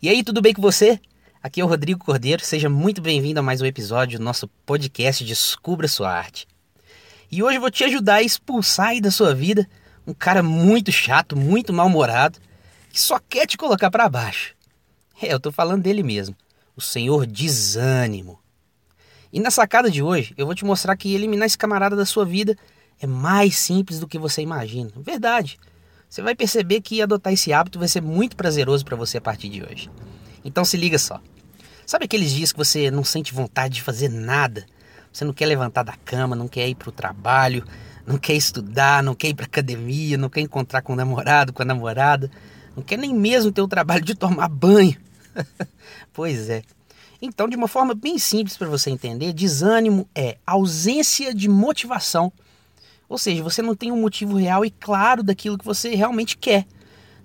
E aí, tudo bem com você? Aqui é o Rodrigo Cordeiro, seja muito bem-vindo a mais um episódio do nosso podcast Descubra Sua Arte. E hoje eu vou te ajudar a expulsar aí da sua vida um cara muito chato, muito mal-humorado, que só quer te colocar para baixo. É, eu tô falando dele mesmo, o senhor desânimo. E na sacada de hoje, eu vou te mostrar que eliminar esse camarada da sua vida é mais simples do que você imagina. Verdade. Você vai perceber que adotar esse hábito vai ser muito prazeroso para você a partir de hoje. Então se liga só. Sabe aqueles dias que você não sente vontade de fazer nada? Você não quer levantar da cama, não quer ir para o trabalho, não quer estudar, não quer ir para academia, não quer encontrar com o namorado, com a namorada, não quer nem mesmo ter o trabalho de tomar banho. pois é. Então, de uma forma bem simples para você entender, desânimo é ausência de motivação ou seja, você não tem um motivo real e claro daquilo que você realmente quer.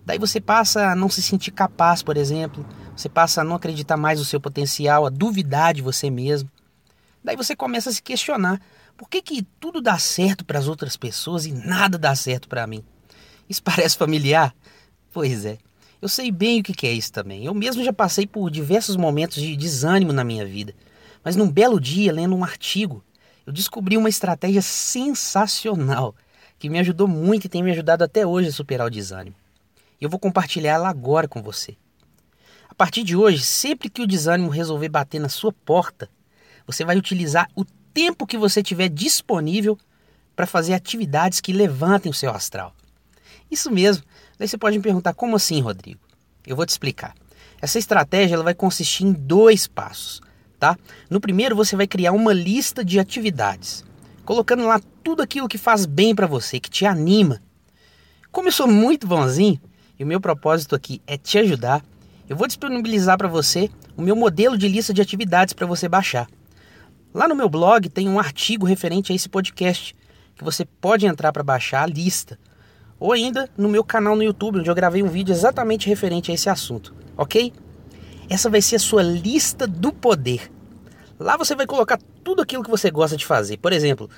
Daí você passa a não se sentir capaz, por exemplo. Você passa a não acreditar mais no seu potencial, a duvidar de você mesmo. Daí você começa a se questionar: por que, que tudo dá certo para as outras pessoas e nada dá certo para mim? Isso parece familiar? Pois é. Eu sei bem o que é isso também. Eu mesmo já passei por diversos momentos de desânimo na minha vida. Mas num belo dia, lendo um artigo eu descobri uma estratégia sensacional que me ajudou muito e tem me ajudado até hoje a superar o desânimo. E eu vou compartilhar ela agora com você. A partir de hoje, sempre que o desânimo resolver bater na sua porta, você vai utilizar o tempo que você tiver disponível para fazer atividades que levantem o seu astral. Isso mesmo. Daí você pode me perguntar como assim, Rodrigo? Eu vou te explicar. Essa estratégia ela vai consistir em dois passos tá? No primeiro você vai criar uma lista de atividades, colocando lá tudo aquilo que faz bem para você, que te anima. Como eu sou muito bonzinho e o meu propósito aqui é te ajudar, eu vou disponibilizar para você o meu modelo de lista de atividades para você baixar. Lá no meu blog tem um artigo referente a esse podcast que você pode entrar para baixar a lista. Ou ainda no meu canal no YouTube, onde eu gravei um vídeo exatamente referente a esse assunto, ok? Essa vai ser a sua lista do poder. Lá você vai colocar tudo aquilo que você gosta de fazer. Por exemplo,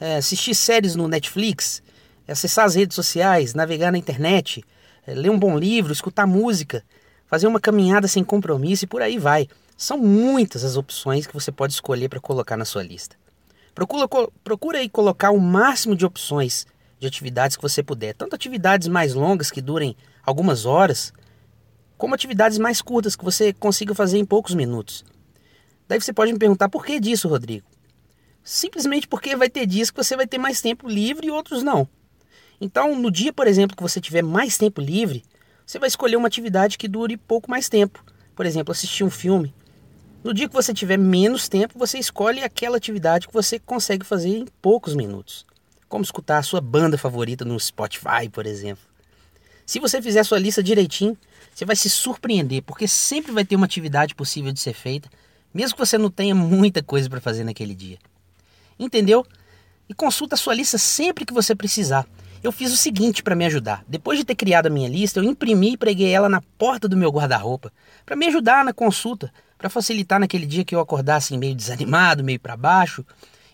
é, assistir séries no Netflix, acessar as redes sociais, navegar na internet, é, ler um bom livro, escutar música, fazer uma caminhada sem compromisso e por aí vai. São muitas as opções que você pode escolher para colocar na sua lista. Procura, procura aí colocar o máximo de opções de atividades que você puder, tanto atividades mais longas que durem algumas horas, como atividades mais curtas que você consiga fazer em poucos minutos. Daí você pode me perguntar por que disso, Rodrigo? Simplesmente porque vai ter dias que você vai ter mais tempo livre e outros não. Então, no dia, por exemplo, que você tiver mais tempo livre, você vai escolher uma atividade que dure pouco mais tempo. Por exemplo, assistir um filme. No dia que você tiver menos tempo, você escolhe aquela atividade que você consegue fazer em poucos minutos. Como escutar a sua banda favorita no Spotify, por exemplo. Se você fizer a sua lista direitinho, você vai se surpreender, porque sempre vai ter uma atividade possível de ser feita mesmo que você não tenha muita coisa para fazer naquele dia. Entendeu? E consulta a sua lista sempre que você precisar. Eu fiz o seguinte para me ajudar. Depois de ter criado a minha lista, eu imprimi e preguei ela na porta do meu guarda-roupa para me ajudar na consulta, para facilitar naquele dia que eu acordasse meio desanimado, meio para baixo.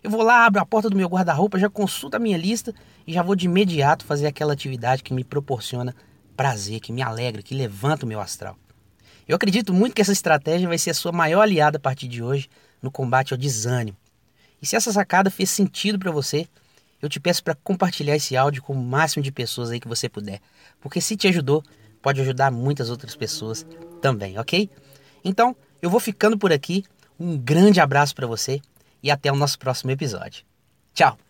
Eu vou lá, abro a porta do meu guarda-roupa, já consulto a minha lista e já vou de imediato fazer aquela atividade que me proporciona prazer, que me alegra, que levanta o meu astral. Eu acredito muito que essa estratégia vai ser a sua maior aliada a partir de hoje no combate ao desânimo. E se essa sacada fez sentido para você, eu te peço para compartilhar esse áudio com o máximo de pessoas aí que você puder, porque se te ajudou, pode ajudar muitas outras pessoas também, ok? Então, eu vou ficando por aqui. Um grande abraço para você e até o nosso próximo episódio. Tchau!